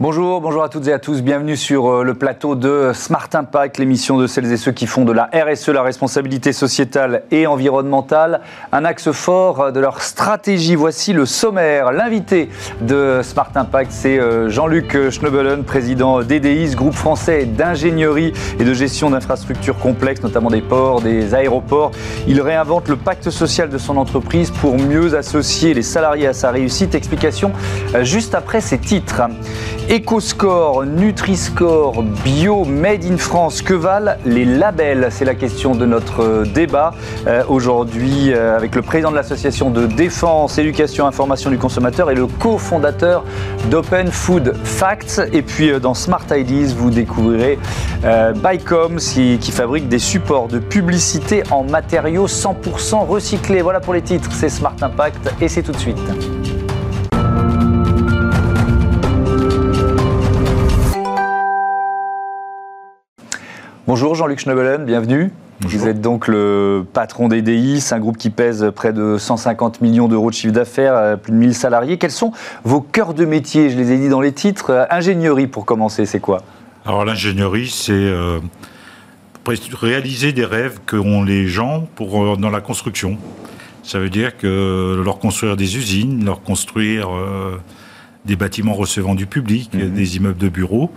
Bonjour, bonjour à toutes et à tous. Bienvenue sur euh, le plateau de Smart Impact, l'émission de celles et ceux qui font de la RSE, la responsabilité sociétale et environnementale, un axe fort de leur stratégie. Voici le sommaire. L'invité de Smart Impact, c'est euh, Jean-Luc Schnebelen, président d'EDIS, groupe français d'ingénierie et de gestion d'infrastructures complexes, notamment des ports, des aéroports. Il réinvente le pacte social de son entreprise pour mieux associer les salariés à sa réussite. Explication euh, juste après ces titres. EcoScore, Nutri-Score, Bio, Made in France, que valent les labels? C'est la question de notre euh, débat euh, aujourd'hui euh, avec le président de l'association de défense, éducation, information du consommateur et le cofondateur d'Open Food Facts. Et puis dans Smart Ideas, vous découvrirez Bycom qui, qui fabrique des supports de publicité en matériaux 100% recyclés. Voilà pour les titres, c'est Smart Impact et c'est tout de suite. Bonjour Jean-Luc Schnebelen, bienvenue. Vous êtes donc le patron d'EDI, un groupe qui pèse près de 150 millions d'euros de chiffre d'affaires, euh, plus de 1000 salariés. Quels sont vos cœurs de métier? Je les ai dit dans les titres. Euh, ingénierie pour commencer, c'est quoi? Alors l'ingénierie, c'est euh, réaliser des rêves qu'ont les gens pour, dans la construction. Ça veut dire que leur construire des usines, leur construire des bâtiments recevant du public, mhm. des immeubles de bureaux.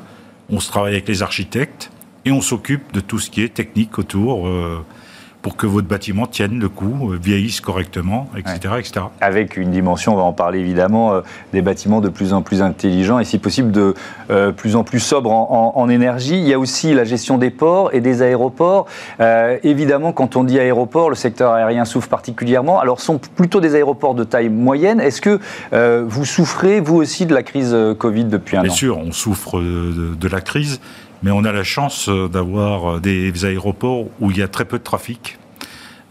On se travaille avec les architectes et on s'occupe de tout ce qui est technique autour. Euh, pour que votre bâtiment tienne le coup, euh, vieillisse correctement, etc., etc. Avec une dimension, on va en parler évidemment, euh, des bâtiments de plus en plus intelligents et si possible de plus en plus sobres en, énergie. Il y a aussi la gestion des ports et des aéroports. évidemment, quand on dit aéroport, le secteur aérien souffre particulièrement. Alors, ce sont plutôt des aéroports de taille moyenne. Est-ce que vous souffrez, vous aussi, de la crise Covid depuis un an? Bien sûr, on souffre de la crise mais on a la chance euh, d'avoir euh, des aéroports où il y a très peu de trafic.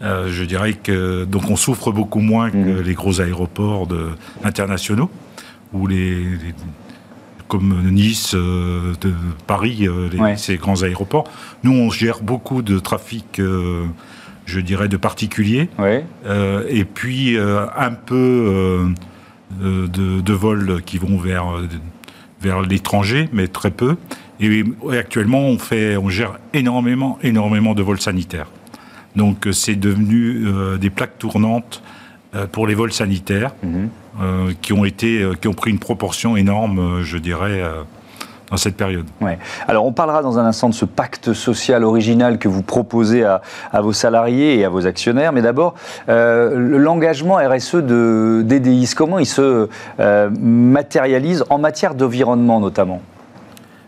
Euh, je dirais que donc on souffre beaucoup moins que mmh. les gros aéroports de, internationaux, ou les, comme Nice, de Paris, ces grands aéroports. Nous, on gère beaucoup de trafic, je dirais, de particuliers, et puis un peu de, de, vols qui vont vers vers l'étranger, mais très peu. Et, actuellement, on, fait, on gère énormément, énormément de vols sanitaires. Donc euh, c'est devenu euh, des plaques tournantes euh, pour les vols sanitaires mhm. qui ont été, qui ont pris une proportion énorme, je dirais dans cette période. Ouais. Alors on parlera dans un instant de ce pacte social original que vous proposez à, à vos salariés et à vos actionnaires, mais d'abord l'engagement RSE de d'EDIS, comment il se matérialise en matière d'environnement notamment?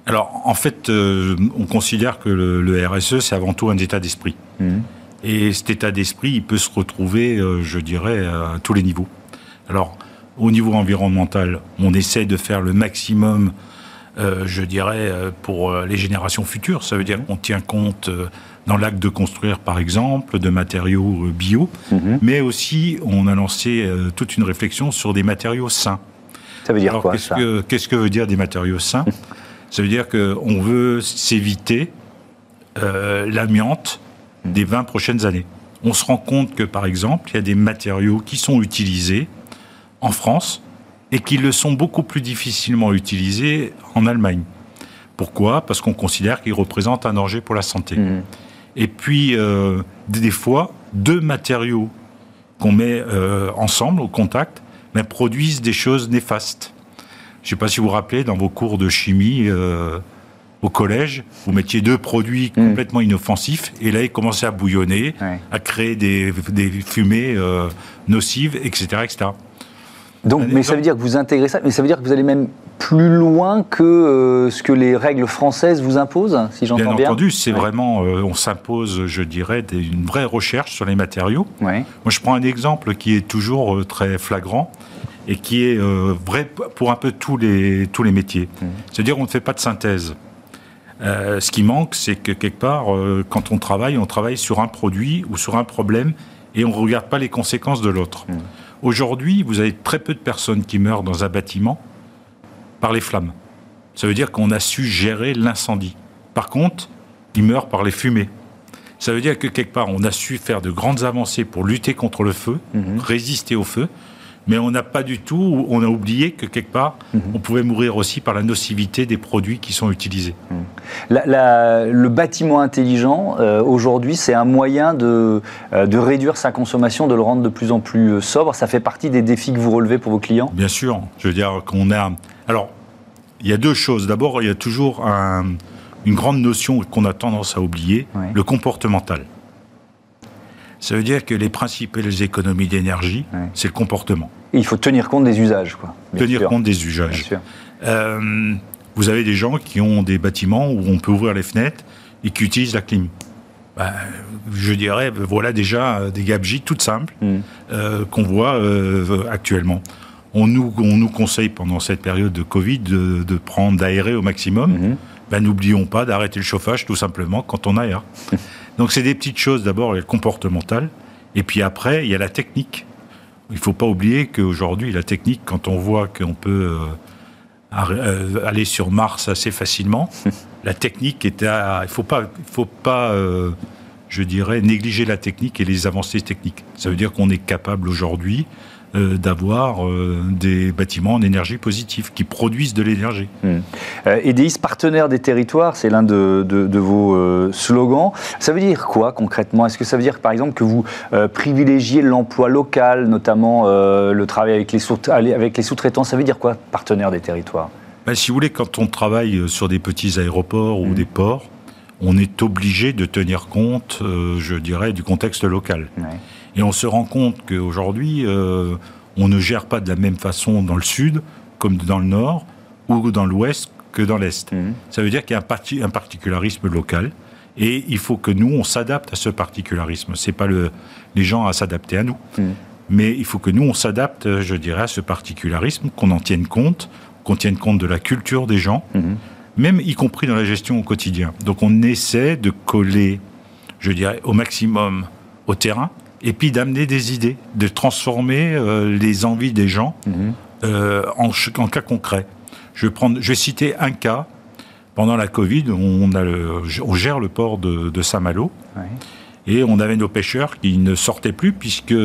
Alors, en fait, euh, on considère que le, RSE, c'est avant tout un état d'esprit. Mmh. Et cet état d'esprit, il peut se retrouver, euh, je dirais, à tous les niveaux. Alors, au niveau environnemental, on essaie de faire le maximum, euh, je dirais, pour les générations futures. Ça veut dire qu'on tient compte dans l'acte de construire, par exemple, de matériaux bio, mmh. mais aussi on a lancé toute une réflexion sur des matériaux sains. Ça veut dire quoi Qu'est-ce que veut dire des matériaux sains? Ça veut dire qu'on veut s'éviter euh, l'amiante des 20 prochaines années. On se rend compte que, par exemple, il y a des matériaux qui sont utilisés en France et qui le sont beaucoup plus difficilement utilisés en Allemagne. Pourquoi? Parce qu'on considère qu'ils représentent un danger pour la santé. Mmh. Et puis, euh, des fois, deux matériaux qu'on met euh, ensemble, au contact, mais produisent des choses néfastes. Je ne sais pas si vous vous rappelez, dans vos cours de chimie euh, au collège, vous mettiez deux produits hmm. complètement inoffensifs, et là, ils commençaient à bouillonner, à créer des, fumées euh, nocives, etc., etc. Donc, mais ça veut dire que vous intégrez ça, mais ça veut dire que vous allez même plus loin que euh, ce que les règles françaises vous imposent, si j'entends bien. Bien entendu, c'est vraiment, on s'impose, je dirais, une vraie recherche sur les matériaux. Moi, je prends un exemple qui est toujours très flagrant et qui est euh, vrai pour un peu tous les, tous les métiers. Mmh. C'est-à-dire qu'on ne fait pas de synthèse. Euh, ce qui manque, c'est que quelque part, euh, quand on travaille, on travaille sur un produit ou sur un problème et on ne regarde pas les conséquences de l'autre. Mmh. Aujourd'hui, vous avez très peu de personnes qui meurent dans un bâtiment par les flammes. Ça veut dire qu'on a su gérer l'incendie. Par contre, ils meurent par les fumées. Ça veut dire que quelque part, on a su faire de grandes avancées pour lutter contre le feu, mmh. résister au feu, mais on n'a pas du tout, on a oublié que quelque part, mhm. on pouvait mourir aussi par la nocivité des produits qui sont utilisés. Mhm. le bâtiment intelligent, euh, aujourd'hui, c'est un moyen de, euh, de, réduire sa consommation, de le rendre de plus en plus euh, sobre. Ça fait partie des défis que vous relevez pour vos clients? Bien sûr. Je veux dire qu'on a... Alors, il y a deux choses. D'abord, il y a toujours une grande notion qu'on a tendance à oublier, le comportemental. Ça veut dire que les principales économies d'énergie, c'est le comportement. il faut tenir compte des usages. Quoi, tenir compte des usages. Euh, vous avez des gens qui ont des bâtiments où on peut ouvrir les fenêtres et qui utilisent la clim. Bah, je dirais, voilà déjà euh, des gabegies toutes simples mm. euh, qu'on voit actuellement. On nous, on nous conseille pendant cette période de Covid de, prendre d'aérer au maximum. Mm-hmm. Ben, n'oublions pas d'arrêter le chauffage tout simplement quand on aère. Donc c'est des petites choses d'abord, il y a le comportemental, et puis après, il y a la technique. Il ne faut pas oublier qu'aujourd'hui, la technique, quand on voit qu'on peut euh, euh, aller sur Mars assez facilement, la technique est à... Il ne faut pas, faut pas euh, je dirais, négliger la technique et les avancées techniques. Ça veut dire qu'on est capable aujourd'hui euh, d'avoir euh, des bâtiments en énergie positive qui produisent de l'énergie. Euh, EDIS, partenaire des territoires, c'est l'un de, vos slogans. Ça veut dire quoi concrètement? Est-ce que ça veut dire par exemple que vous privilégiez l'emploi local, notamment le travail avec les, sous-traitants? Ça veut dire quoi, partenaire des territoires? Ben, Si vous voulez, quand on travaille sur des petits aéroports ou hmm. des ports, on est obligé de tenir compte, je dirais, du contexte local. Et on se rend compte qu'aujourd'hui, euh, on ne gère pas de la même façon dans le sud, comme dans le nord, ou dans l'ouest que dans l'est. Mhm. Ça veut dire qu'il y a un, particularisme local. Et il faut que nous, on s'adapte à ce particularisme. C'est pas le, les gens à s'adapter à nous. Mhm. Mais il faut que nous, on s'adapte, je dirais, à ce particularisme, qu'on en tienne compte, qu'on tienne compte de la culture des gens, mhm. même y compris dans la gestion au quotidien. Donc on essaie de coller, je dirais, au maximum au terrain, et puis d'amener des idées, de transformer euh, les envies des gens mhm. euh, en, en, cas concret. Je vais, prendre, je vais citer un cas. Pendant la Covid, on, a on gère le port de, Saint-Malo et on avait nos pêcheurs qui ne sortaient plus puisque,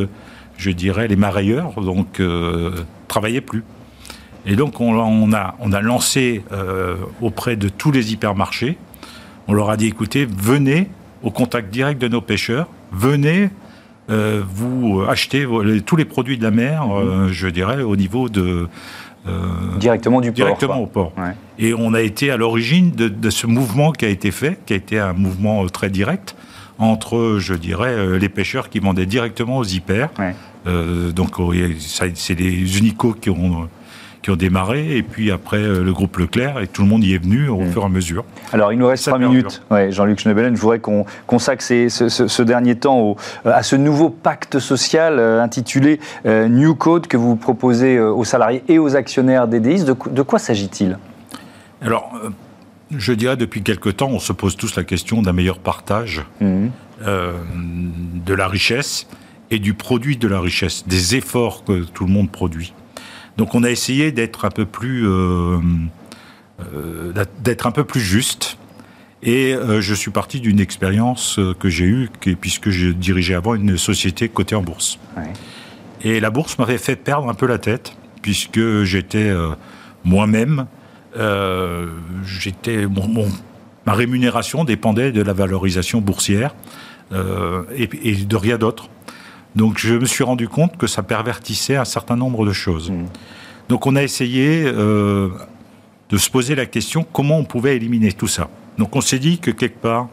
je dirais, les marailleurs donc euh, travaillaient plus. Et donc on, on, a, on a lancé auprès de tous les hypermarchés, on leur a dit écoutez, venez au contact direct de nos pêcheurs, venez euh, vous achetez tous les produits de la mer, euh, je dirais, au niveau de... Euh, directement du port. Directement au port. Et on a été à l'origine de, ce mouvement qui a été fait, qui a été un mouvement très direct entre, je dirais, les pêcheurs qui vendaient directement aux hyper. donc oh, c'est les unicos qui ont qui ont démarré, et puis après euh, le groupe Leclerc, et tout le monde y est venu au mm. fur et à mesure. Alors il nous reste trois minutes. Ouais, Jean-Luc Schnebelen, je voudrais qu'on consacre ce, ce, dernier temps au, à ce nouveau pacte social euh, intitulé euh, New Code que vous proposez aux salariés et aux actionnaires d'EDIS. De, de quoi s'agit-il? Alors, je dirais depuis quelque temps, on se pose tous la question d'un meilleur partage mm. de la richesse et du produit de la richesse, des efforts que tout le monde produit. Donc on a essayé d'être un peu plus euh, euh, d'être un peu plus juste. Et euh, je suis parti d'une expérience que j'ai eue, puisque je dirigeais avant une société cotée en bourse. Et la bourse m'avait fait perdre un peu la tête, puisque j'étais moi-même, j'étais ma rémunération dépendait de la valorisation boursière et, et, de rien d'autre. Donc je me suis rendu compte que ça pervertissait un certain nombre de choses. Mmh. Donc on a essayé euh, de se poser la question comment on pouvait éliminer tout ça. Donc on s'est dit que quelque part,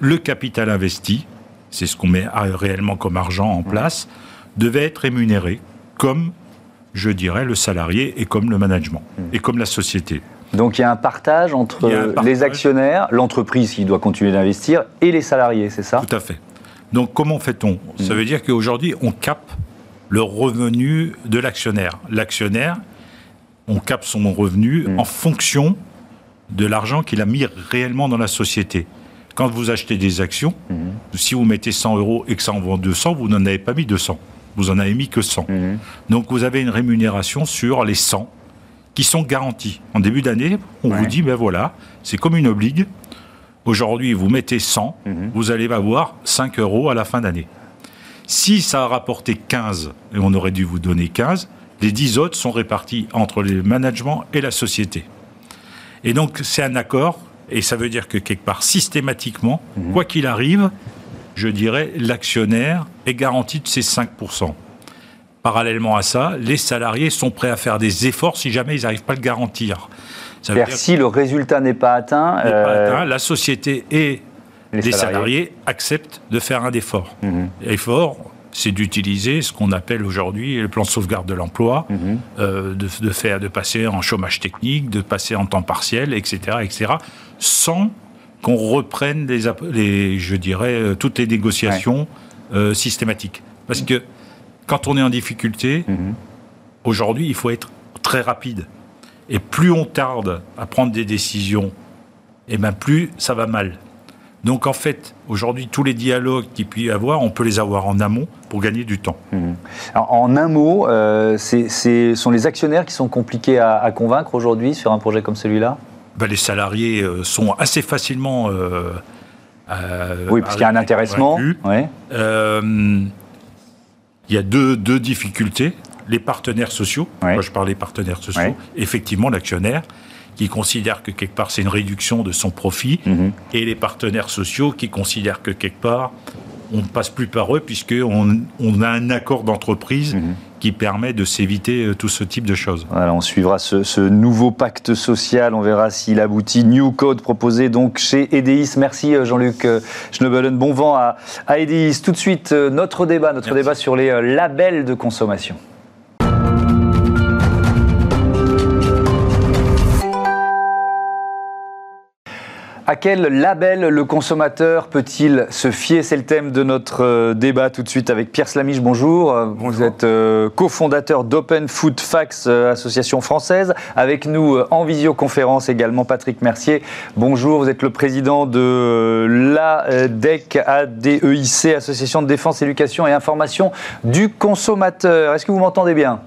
le capital investi, c'est ce qu'on met réellement comme argent en place, devait être rémunéré comme, je dirais, le salarié et comme le management mmh. et comme la société. Donc il y a un partage entre les actionnaires, l'entreprise qui doit continuer d'investir et les salariés, c'est ça? Tout à fait. Donc comment fait-on? Ça mm. veut dire qu'aujourd'hui, on capte le revenu de l'actionnaire. L'actionnaire, on capte son revenu mm. en fonction de l'argent qu'il a mis réellement dans la société. Quand vous achetez des actions, mm. si vous mettez 100 euros et que ça en vend 200, vous n'en avez pas mis 200. Vous en avez mis que 100. Donc vous avez une rémunération sur les 100 qui sont garantis. En début d'année, on vous dit, ben voilà, c'est comme une obligue. Aujourd'hui, vous mettez 100, mhm. vous allez avoir 5 euros à la fin d'année. Si ça a rapporté 15, et on aurait dû vous donner 15, les 10 autres sont répartis entre les managements et la société. Et donc, c'est un accord, et ça veut dire que quelque part, systématiquement, mhm. quoi qu'il arrive, je dirais, l'actionnaire est garanti de ses 5%. Parallèlement à ça, les salariés sont prêts à faire des efforts si jamais ils n'arrivent pas à le garantir. Si le résultat n'est pas atteint, pas euh, atteint, la société et les, salariés. acceptent de faire un effort. Mhm. Effort, c'est d'utiliser ce qu'on appelle aujourd'hui le plan de sauvegarde de l'emploi, mhm. euh, de, faire, de passer en chômage technique, de passer en temps partiel, etc., etc., sans qu'on reprenne les, je dirais, euh, toutes les négociations euh, systématiques. Parce que quand on est en difficulté, mhm. aujourd'hui, il faut être très rapide. Et plus on tarde à prendre des décisions, et eh ben plus ça va mal. Donc en fait, aujourd'hui, tous les dialogues qu'il peut y avoir, on peut les avoir en amont pour gagner du temps. Mhm. en un mot, euh, ce sont les actionnaires qui sont compliqués à, convaincre aujourd'hui sur un projet comme celui-là? Ben, Les salariés euh, sont assez facilement... Euh, oui, puisqu'il y a un intéressement. il y a deux, difficultés. Les partenaires sociaux, moi je parle des partenaires sociaux, effectivement l'actionnaire, qui considèrent que quelque part c'est une réduction de son profit, mhm. et les partenaires sociaux qui considèrent que quelque part on ne passe plus par eux puisqu'on on a un accord d'entreprise mhm. qui permet de s'éviter euh, tout ce type de choses. Voilà, on suivra ce, nouveau pacte social, on verra s'il aboutit. New Code proposé donc chez Edeis. Merci euh, Jean-Luc euh, Schnebelen. Bon vent à, à Edeis. Tout de suite, notre débat, notre débat sur les labels de consommation. À quel label le consommateur peut-il se fier? C'est le thème de notre euh, débat tout de suite avec Pierre Slamiche. Bonjour. Euh, Vous êtes euh, cofondateur d'Open Food Facts, association française. Avec nous en visioconférence également Patrick Mercier. Bonjour. Vous êtes le président de l'ADEC, ADEIC, Association de défense, éducation et information du consommateur. Est-ce que vous m'entendez bien?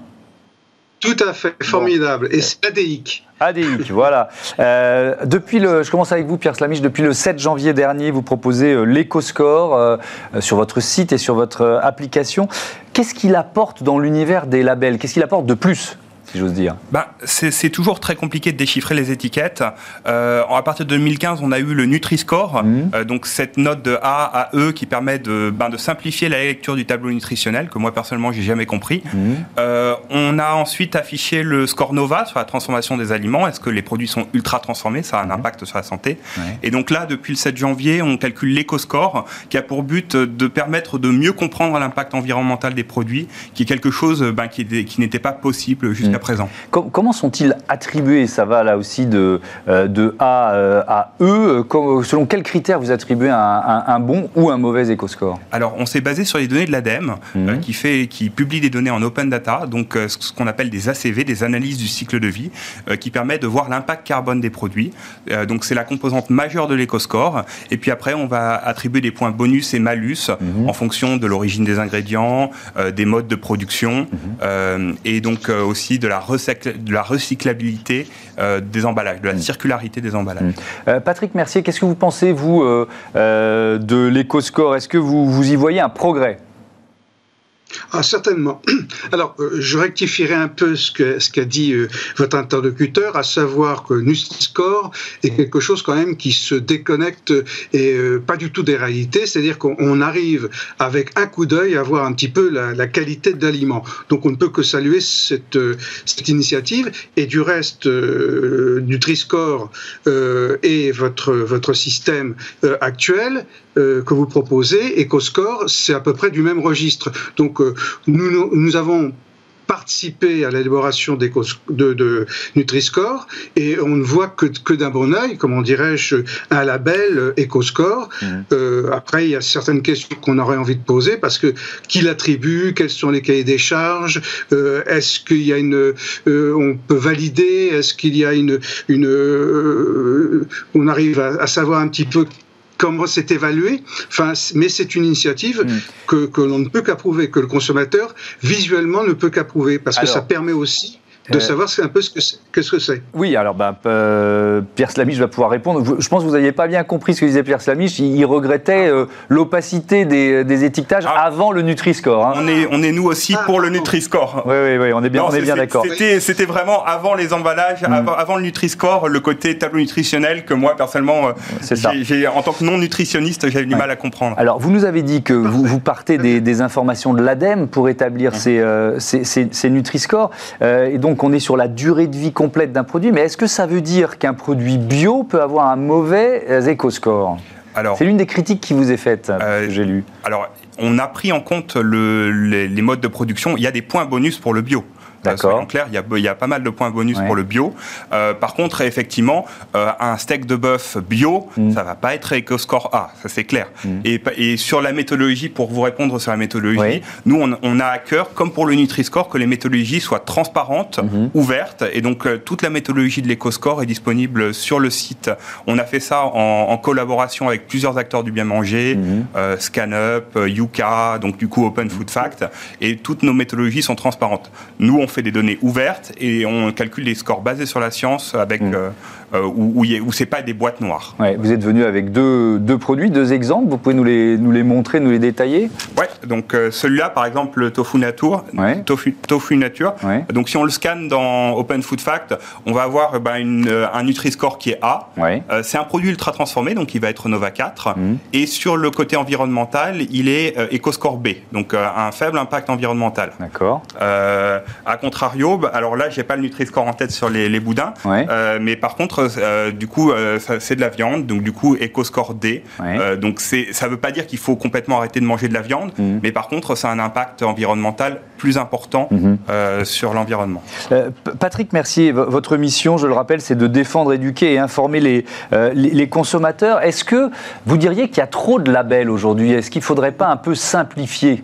Tout à fait, formidable. Et c'est ADIC. ADIC, voilà. Euh, depuis le, je commence avec vous, Pierre Slamiche. Depuis le 7 janvier dernier, vous proposez euh, l'éco-score euh, sur votre site et sur votre application. Qu'est-ce qu'il apporte dans l'univers des labels? Qu'est-ce qu'il apporte de plus? Si j'ose dire bah, C'est toujours très compliqué de déchiffrer les étiquettes. Euh, à partir de 2015, on a eu le Nutri-Score, mmh. euh, donc cette note de A à E qui permet de, ben, de simplifier la lecture du tableau nutritionnel, que moi personnellement, j'ai jamais compris. Mmh. Euh, on a ensuite affiché le score Nova sur la transformation des aliments. Est-ce que les produits sont ultra transformés? Ça a un mmh. impact sur la santé. Et donc là, depuis le 7 janvier, on calcule l'éco-score qui a pour but de permettre de mieux comprendre l'impact environnemental des produits, qui est quelque chose ben, qui, qui n'était pas possible jusqu'à présent. comment sont-ils attribués Ça va là aussi de, euh, de A euh, à E? Selon quels critères vous attribuez un, bon ou un mauvais éco-score? Alors, on s'est basé sur les données de l'ADEME, euh, mhm. qui, fait, qui publie des données en open data, donc ce qu'on appelle des ACV, des analyses du cycle de vie, qui permet de voir l'impact carbone des produits. donc, c'est la composante majeure de l'éco-score. Et puis après, on va attribuer des points bonus et malus mhm. en fonction de l'origine des ingrédients, des modes de production, mhm. et donc aussi de la de la recyclabilité euh, des emballages, de la mm. circularité des emballages. Mm. Euh, Patrick Mercier, qu'est-ce que vous pensez, vous, euh, de l'éco-score? Est-ce que vous, vous y voyez un progrès? Ah, certainement. Alors, euh, je rectifierai un peu ce qu'a ce qu'a dit euh, votre interlocuteur, à savoir que Nutri-Score est quelque chose quand même qui se déconnecte et euh, pas du tout des réalités, c'est-à-dire qu'on arrive avec un coup d'œil à voir un petit peu la, la qualité de l'aliment. Donc, on ne peut que saluer cette, cette initiative et du reste, Nutri-Score et votre, votre système actuel que vous proposez, EcoScore, c'est à peu près du même registre. Donc, nous, nous avons participé à l'élaboration de, de Nutri-Score et on ne voit que, que d'un bon oeil, comment dirais-je, un label EcoScore. Mmh. Euh, après, il y a certaines questions qu'on aurait envie de poser parce que qui l'attribue, quels sont les cahiers des charges, euh, est-ce qu'il y a une, euh, on peut valider, est-ce qu'il y a une, une on arrive à, à, savoir un petit peu comment c'est évalué. Enfin, mais c'est une initiative mm. que, que l'on ne peut qu'approuver, que le consommateur visuellement ne peut qu'approuver, parce que ça permet aussi de savoir un peu ce que ce que c'est. Oui, alors bah, Pierre Slamiche va pouvoir répondre. Je pense que vous n'aviez pas bien compris ce que disait Pierre Slamiche. Il, regrettait l'opacité des, étiquetages ah. avant le Nutri-Score. Hein. On, est, on est nous aussi pour le Nutri-Score. Oui, oui, oui, on est bien, on est bien d'accord. C'était vraiment avant les emballages, mm. avant, le Nutri-Score, le côté tableau nutritionnel que moi, personnellement, en tant que non nutritionniste, j'avais du mal à comprendre. Alors, vous nous avez dit que vous, vous partez des, informations de l'ADEME pour établir mm. ces, euh, ces, ces, Nutri-Scores. Euh, et donc, on est sur la durée de vie complète d'un produit. Mais est-ce que ça veut dire qu'un produit bio peut avoir un mauvais éco-score? C'est l'une des critiques qui vous est faite, euh, j'ai lu. Alors, on a pris en compte le, les, les, modes de production. Il y a des points bonus pour le bio. D'accord. clair, il y, a, il y, a, pas mal de points bonus pour le bio. Euh, par contre, effectivement, euh, un steak de bœuf bio, mm. ça va pas être EcoScore A, ça c'est clair. Mm. Et, et, sur la méthodologie, pour vous répondre sur la méthodologie, nous on, on, a à cœur, comme pour le Nutri-Score, que les méthodologies soient transparentes, mm-hmm. ouvertes, et donc euh, toute la méthodologie de l'EcoScore est disponible sur le site. On a fait ça en, en collaboration avec plusieurs acteurs du bien manger, euh, ScanUp, Yuka, donc du coup Open Food Fact, et toutes nos méthodologies sont transparentes. Nous on fait des données ouvertes et on calcule des scores basés sur la science avec mm. Euh, euh, où, où, c'est pas des boîtes noires. vous êtes venu avec deux, deux, produits, deux exemples. Vous pouvez nous les, nous les montrer, nous les détailler? Ouais. Donc euh, celui-là, par exemple, le tofu nature. Tofu, tofu nature. Donc si on le scanne dans Open Food Fact, on va avoir ben, une, un Nutri-Score qui est A. c'est un produit ultra transformé, donc il va être Nova 4. Mm. Et sur le côté environnemental, il est EcoScore B, donc un faible impact environnemental. D'accord. à contrario, bah, alors là, j'ai pas le Nutri-Score en tête sur les, les boudins, mais par contre, euh, du coup, euh, c'est de la viande, donc du coup, EcoScore D. Euh, donc ça ne veut pas dire qu'il faut complètement arrêter de manger de la viande, mhm. mais par contre, ça a un impact environnemental plus important mhm. sur l'environnement. Patrick Mercier, votre mission, je le rappelle, c'est de défendre, éduquer et informer les, les, consommateurs. Est-ce que vous diriez qu'il y a trop de labels aujourd'hui? Est-ce qu'il ne faudrait pas un peu simplifier?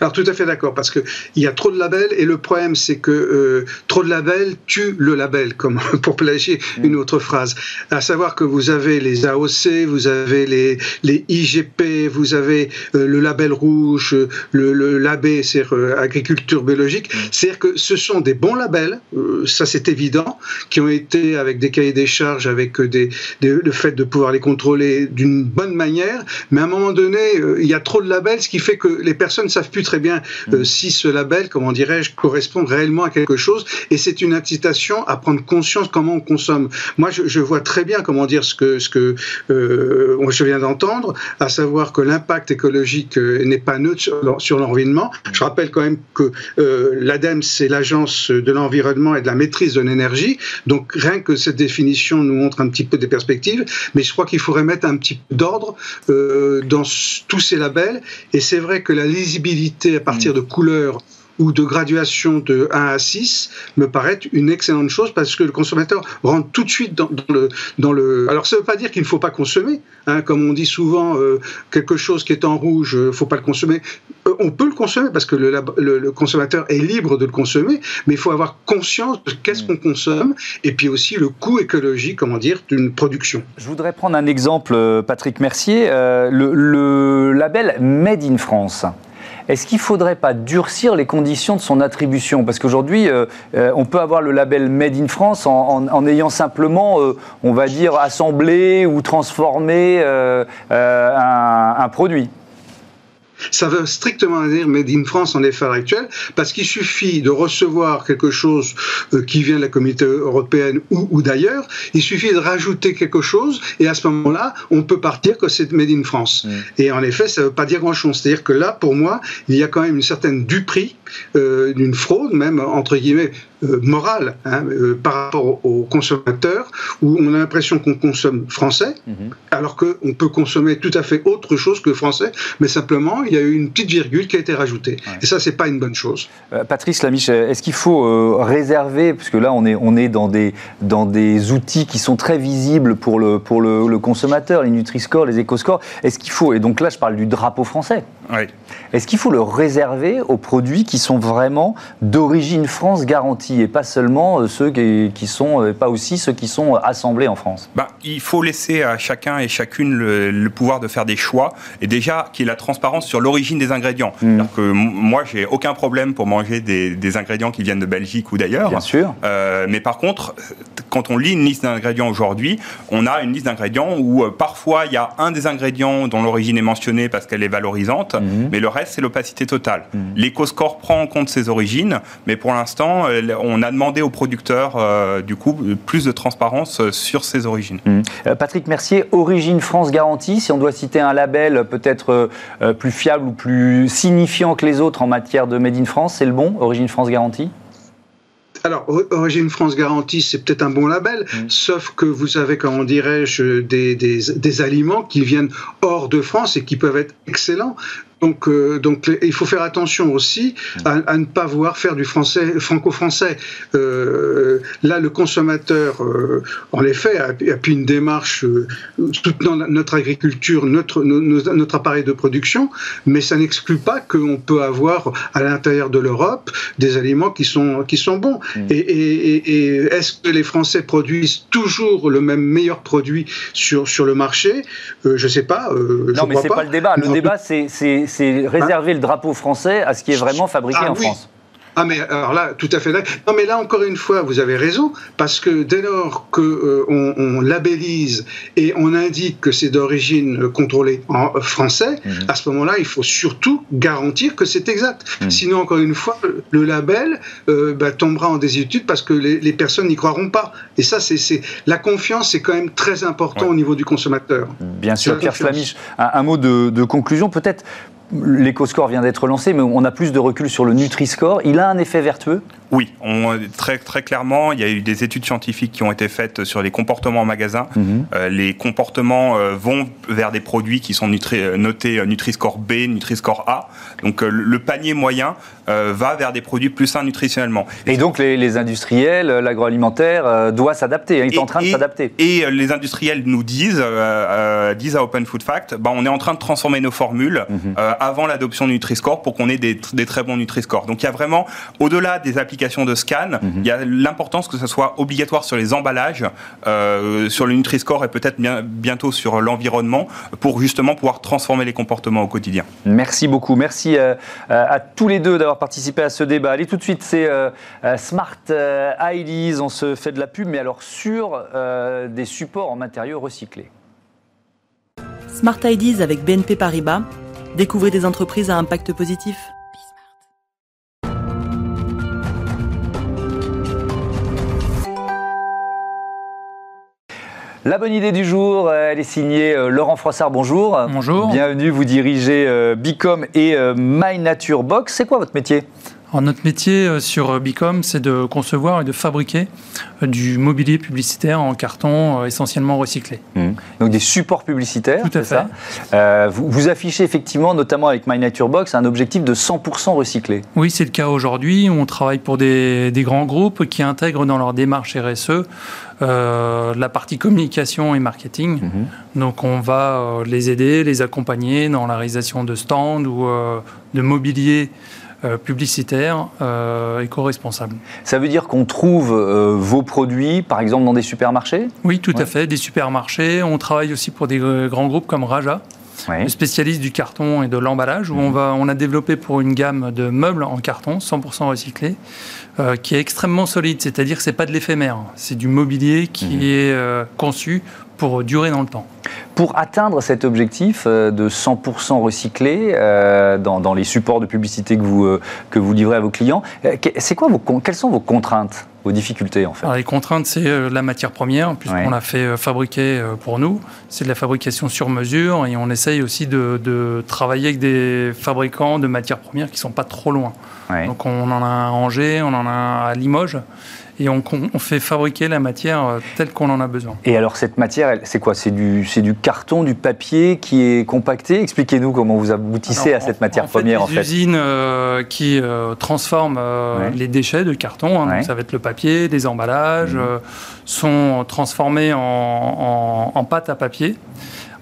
Alors tout à fait d'accord, parce qu'il y a trop de labels et le problème c'est que euh, trop de labels tue le label, comme pour plagier mm. une autre phrase. À savoir que vous avez les AOC, vous avez les, les IGP, vous avez euh, le label rouge, le, le label, c'est euh, agriculture biologique. Mm. C'est-à-dire que ce sont des bons labels, ça c'est évident, qui ont été avec des cahiers des charges, avec des, le fait de pouvoir les contrôler d'une bonne manière, mais à un moment donné, il y a trop de labels, ce qui fait que les personnes savent plus très bien euh, mm. si ce label, comment dirais-je, correspond réellement à quelque chose. Et c'est une incitation à prendre conscience comment on consomme. Moi, je, vois très bien comment dire ce que ce que euh, je viens d'entendre, à savoir que l'impact écologique euh, n'est pas neutre sur, l'environnement. Je rappelle quand même que l'ADEME, c'est l'agence de l'environnement et de la maîtrise de l'énergie. Donc rien que cette définition nous montre un petit peu des perspectives, mais je crois qu'il faudrait mettre un petit peu d'ordre dans tous ces labels. Et c'est vrai que la lisibilité à partir de couleurs ou de graduation de 1 à 6 me paraît une excellente chose parce que le consommateur rentre tout de suite dans, le, dans le... Alors ça ne veut pas dire qu'il ne faut pas consommer, hein, comme on dit souvent, euh, quelque chose qui est en rouge, il euh, ne faut pas le consommer. Euh, on peut le consommer parce que le, le, consommateur est libre de le consommer, mais il faut avoir conscience de qu'est-ce qu'on consomme et puis aussi le coût écologique, comment dire, d'une production. Je voudrais prendre un exemple, Patrick Mercier, le, le label Made in France. Est-ce qu'il faudrait pas durcir les conditions de son attribution? Parce qu'aujourd'hui, euh, euh, on peut avoir le label Made in France en, ayant simplement, euh, on va dire, assemblé ou transformé un produit. Ça veut strictement dire Made in France en effet actuel, parce qu'il suffit de recevoir quelque chose euh, qui vient de la communauté européenne ou, d'ailleurs, il suffit de rajouter quelque chose, et à ce moment-là, on peut partir que c'est Made in France. Mm. Et en effet, ça ne veut pas dire grand-chose. C'est-à-dire que là, pour moi, il y a quand même une certaine duperie, euh, d'une fraude même, entre guillemets, euh, morale hein, euh, par rapport aux consommateurs, où on a l'impression qu'on consomme français, mhm. alors qu'on peut consommer tout à fait autre chose que français, mais simplement il y a eu une petite virgule qui a été rajoutée. Et ça, c'est pas une bonne chose. Euh, Patrice Lamiche, est-ce qu'il faut réserver, puisque là on est, on est dans, des, dans des outils qui sont très visibles pour le, pour le, le consommateur, les Nutri-Score, les Éco-Score, est-ce qu'il faut, et donc là je parle du drapeau français, est-ce qu'il faut le réserver aux produits qui sont vraiment d'origine France garantie? Et pas seulement ceux qui, sont, pas aussi ceux qui sont assemblés en France bah, Il faut laisser à chacun et chacune le, pouvoir de faire des choix et déjà qu'il y ait la transparence sur l'origine des ingrédients. Mmh. Que moi, j'ai aucun problème pour manger des, ingrédients qui viennent de Belgique ou d'ailleurs. Bien sûr. mais par contre, quand on lit une liste d'ingrédients aujourd'hui, on a une liste d'ingrédients où parfois il y a un des ingrédients dont l'origine est mentionnée parce qu'elle est valorisante, mmh. mais le reste c'est l'opacité totale. Mmh. L'EcoScore prend en compte ses origines, mais pour l'instant, euh, on a demandé aux producteurs, euh, du coup, plus de transparence euh, sur ses origines. Mmh. Patrick Mercier, Origine France Garantie, si on doit citer un label peut-être plus fiable ou plus signifiant que les autres en matière de Made in France, c'est le bon, Origine France Garantie? Alors, Origine France Garantie, c'est peut-être un bon label, sauf que vous avez, comment dirais-je, des, des, aliments qui viennent hors de France et qui peuvent être excellents. Donc, euh, donc il faut faire attention aussi à, ne pas vouloir faire du français franco-français. Euh, là, le consommateur, euh, en effet, a, a une démarche soutenant notre agriculture, notre, notre appareil de production, mais ça n'exclut pas qu'on peut avoir à l'intérieur de l'Europe des aliments qui sont, qui sont bons. Mm. Et, et, et est-ce que les Français produisent toujours le même meilleur produit sur, sur le marché? Je ne sais pas. non, mais c'est pas. pas le débat. Le débat, c'est c'est réserver le drapeau français à ce qui est vraiment fabriqué ah en France. Ah mais alors là, tout à fait d'accord. Non mais là encore une fois, vous avez raison parce que dès lors que euh, on, labellise et on indique que c'est d'origine contrôlée en français, mhm. à ce moment-là, il faut surtout garantir que c'est exact. Mhm. Sinon, encore une fois, le label euh, bah, tombera en désuétude parce que les, personnes n'y croiront pas. Et ça, c'est la confiance, c'est quand même très important au niveau du consommateur. Bien sûr, Pierre Flamiche, un, mot de, de conclusion peut-être L'éco-score vient d'être lancé, mais on a plus de recul sur le Nutri-Score. Il a un effet vertueux? Oui, très, très clairement, il y a eu des études scientifiques qui ont été faites sur les comportements en magasin. Mhm. Euh, les comportements euh, vont vers des produits qui sont euh, notés Nutri-Score B, Nutri-Score A. Donc le panier moyen va vers des produits plus sains nutritionnellement. Et donc les, industriels, l'agroalimentaire doit s'adapter, hein, il est en train de s'adapter. Et les industriels nous disent, disent à Open Food Fact, bah, on est en train de transformer nos formules. Mhm avant l'adoption du Nutri-Score pour qu'on ait des, très bons Nutri-Score. Donc il y a vraiment, au-delà des applications de scan, mhm. il y a l'importance que ce soit obligatoire sur les emballages, euh, sur le Nutri-Score et peut-être bien, bientôt sur l'environnement pour justement pouvoir transformer les comportements au quotidien. Merci beaucoup. Merci euh, à tous les deux d'avoir participé à ce débat. Allez tout de suite, c'est euh, Smart IDs. On se fait de la pub, mais alors sur des supports en matériaux recyclés. Smart IDs avec BNP Paribas Découvrez des entreprises à impact positif. La bonne idée du jour, euh, elle est signée euh, Laurent Froissart. Bonjour. Bonjour. Bienvenue, vous dirigez euh, Bicom et My Nature Box. C'est quoi votre métier? Notre métier euh, sur Bicom, c'est de concevoir et de fabriquer euh, du mobilier publicitaire en carton euh, essentiellement recyclé. Mmh. Donc des supports publicitaires, Tout à fait. Ça vous, affichez effectivement, notamment avec My Nature Box, un objectif de 100% recyclé. Oui, c'est le cas aujourd'hui. On travaille pour des, grands groupes qui intègrent dans leur démarche RSE la partie communication et marketing. Mmh. Donc on va les aider, les accompagner dans la réalisation de stands ou de mobilier euh, publicitaire euh, éco-responsable. Ça veut dire qu'on trouve euh, vos produits, par exemple, dans des supermarchés? Oui, tout à fait, des supermarchés. On travaille aussi pour des grands groupes comme Raja. spécialiste du carton et de l'emballage, où on, mhm. va, on a développé pour une gamme de meubles en carton 100% recyclé, qui est extrêmement solide, c'est-à-dire que ce n'est pas de l'éphémère, c'est du mobilier qui mhm. est conçu pour durer dans le temps. Pour atteindre cet objectif euh, de 100% recyclé euh, dans, les supports de publicité que vous, euh, que vous livrez à vos clients, quoi vos, quelles sont vos contraintes? Difficultés en fait Les contraintes, c'est la matière première, puisqu'on l'a fait fabriquer pour nous. C'est de la fabrication sur mesure et on essaye aussi de, travailler avec des fabricants de matières premières qui ne sont pas trop loin. Donc on en a à Angers, on en a à Limoges et on, fait fabriquer la matière euh, telle qu'on en a besoin. Et alors cette matière, c'est quoi? C'est du, du carton, du papier qui est compacté? Expliquez-nous comment vous aboutissez à cette matière première en fait. Usines euh, qui euh, transforment les déchets de carton, hein, donc ça va être le papier, des emballages, mmh. sont transformés en, en, pâte à papier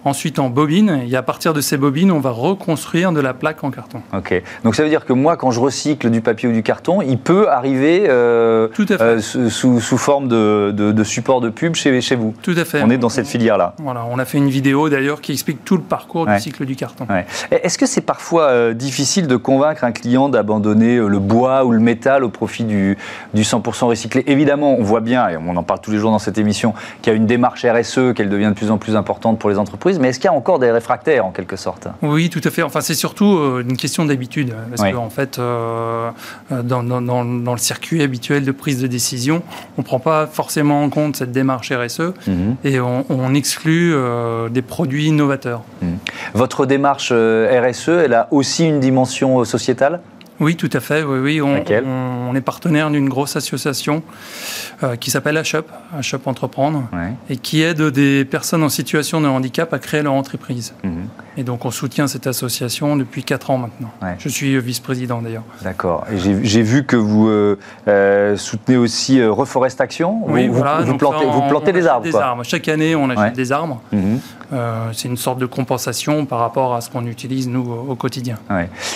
ensuite en bobines, et à partir de ces bobines, on va reconstruire de la plaque en carton. Ok. Donc ça veut dire que moi, quand je recycle du papier ou du carton, il peut arriver euh, Tout à fait. euh, sous, sous forme de, de- de support de pub chez, chez vous. Tout à fait. On est dans cette filière-là. Voilà, on a fait une vidéo d'ailleurs qui explique tout le parcours Ouais. du cycle du carton. Ouais. Est-ce que c'est parfois euh, difficile de convaincre un client d'abandonner le bois ou le métal au profit du, du 100% recyclé? Évidemment, on voit bien, et on en parle tous les jours dans cette émission, qu'il y a une démarche RSE, qu'elle devient de plus en plus importante pour les entreprises, mais est-ce qu'il y a encore des réfractaires en quelque sorte? Oui, tout à fait. Enfin, c'est surtout euh, une question d'habitude. Parce Oui. qu'en fait, euh, euh, dans, dans- dans- dans le circuit habituel de prise de décision, on ne prend pas forcément en compte cette démarche RSE Mhm. et on, on exclut euh, des produits innovateurs. Votre démarche RSE, elle a aussi une dimension sociétale? Oui, tout à fait. Oui, oui. On, Laquelle? on- on est partenaire d'une grosse association euh, qui s'appelle HUP, HUP Entreprendre, Ouais. et qui aide des personnes en situation de handicap à créer leur entreprise. Mhm. Et donc, on soutient cette association depuis 4 ans maintenant. Ouais. Je suis vice-président d'ailleurs. D'accord. Et j'ai- vu que vous euh, euh, soutenez aussi euh, Reforest Action? Oui, vous, voilà. vous plantez, vous des arbres. Des quoi. arbres. Chaque année, on achète Ouais. des arbres. Mhm. Euh, c'est une sorte de compensation par rapport à ce qu'on utilise nous au, quotidien.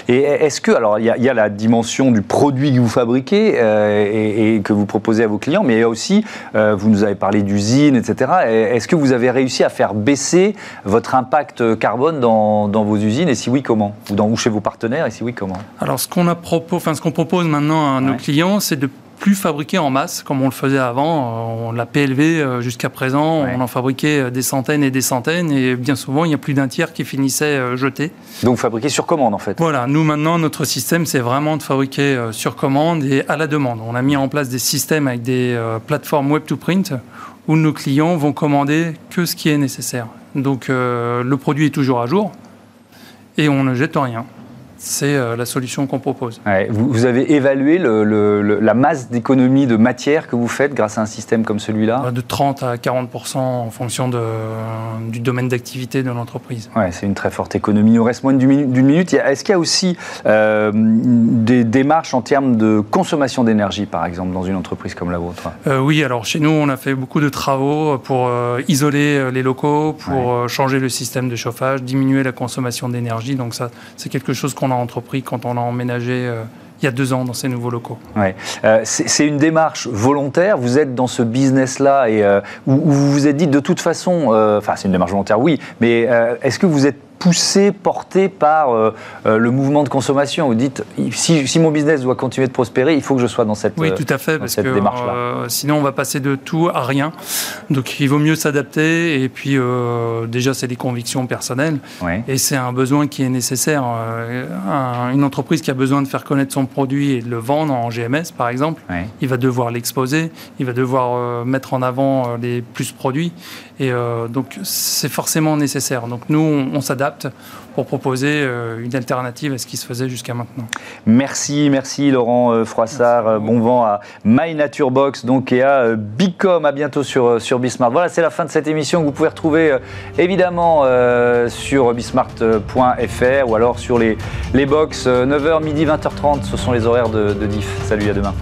Et est-ce que, alors, il y, a- y a la dimension du produit que vous fabriquez euh, et, et que vous proposez à vos clients, mais il y a aussi, euh, vous nous avez parlé d'usines, etc. Et Est-ce que vous avez réussi à faire baisser votre impact carbone dans, dans vos usines Et si oui, comment? Ou, dans, ou chez vos partenaires Et si oui, comment? Alors, ce qu'on propos, enfin, qu'on propose maintenant à nos Ouais. clients, c'est de plus fabriquer en masse comme on le faisait avant. Euh, On l'a PLV euh, jusqu'à présent, Ouais. on en fabriquait euh, des centaines et des centaines, et bien souvent, il y a plus d'un tiers qui finissait jeté. Donc, vous fabriquez sur commande, en fait. Voilà, nous maintenant, notre système, c'est vraiment de fabriquer sur commande et à la demande. On a mis en place des systèmes avec des plateformes web to print où nos clients vont commander que ce qui est nécessaire. Donc euh, le produit est toujours à jour et on ne jette rien. C'est euh, la solution qu'on propose. Ouais, vous, vous avez évalué le- le- le- la masse d'économie de matière que vous faites grâce à un système comme celui-là? Euh, De 30 à 40% en fonction de, du domaine d'activité de l'entreprise. Ouais, c'est une très forte économie. Il nous reste moins d'une minute. Est-ce qu'il y a aussi euh, des démarches en termes de consommation d'énergie, par exemple, dans une entreprise comme la vôtre? Euh, oui, alors chez nous, on a fait beaucoup de travaux pour euh, isoler les locaux, pour Ouais. changer le système de chauffage, diminuer la consommation d'énergie. Donc ça, c'est quelque chose qu'on a entrepris quand on a emménagé euh, il y a deux ans dans ces nouveaux locaux. Euh, c'est une démarche volontaire. Vous êtes dans ce business-là et euh, où, vous vous êtes dit de toute façon, enfin c'est une démarche volontaire, oui, mais est-ce que vous êtes poussé, porté par euh, euh, le mouvement de consommation Vous dites, si, si mon business doit continuer de prospérer, il faut que je sois dans cette, Oui, euh, tout à fait, parce que démarche-là. euh, sinon on va passer de tout à rien. Donc il vaut mieux s'adapter. Et puis euh, déjà, c'est des convictions personnelles. Ouais. Et c'est un besoin qui est nécessaire. Un- une entreprise qui a besoin de faire connaître son produit et de le vendre en GMS, par exemple, il va devoir l'exposer, il va devoir mettre en avant les plus produits. Et euh, donc, c'est forcément nécessaire. Donc, nous, on, on s'adapte pour proposer euh, une alternative à ce qui se faisait jusqu'à maintenant. Merci, merci Laurent euh, Froissart. Euh, Bon vent à My Nature Box donc, et à Bicom. À bientôt sur, sur Bismart. Voilà, c'est la fin de cette émission que vous pouvez retrouver évidemment sur bismart.fr ou alors sur les, les box 9h, midi, 20h30. Ce sont les horaires de, de Diff. Salut, à demain.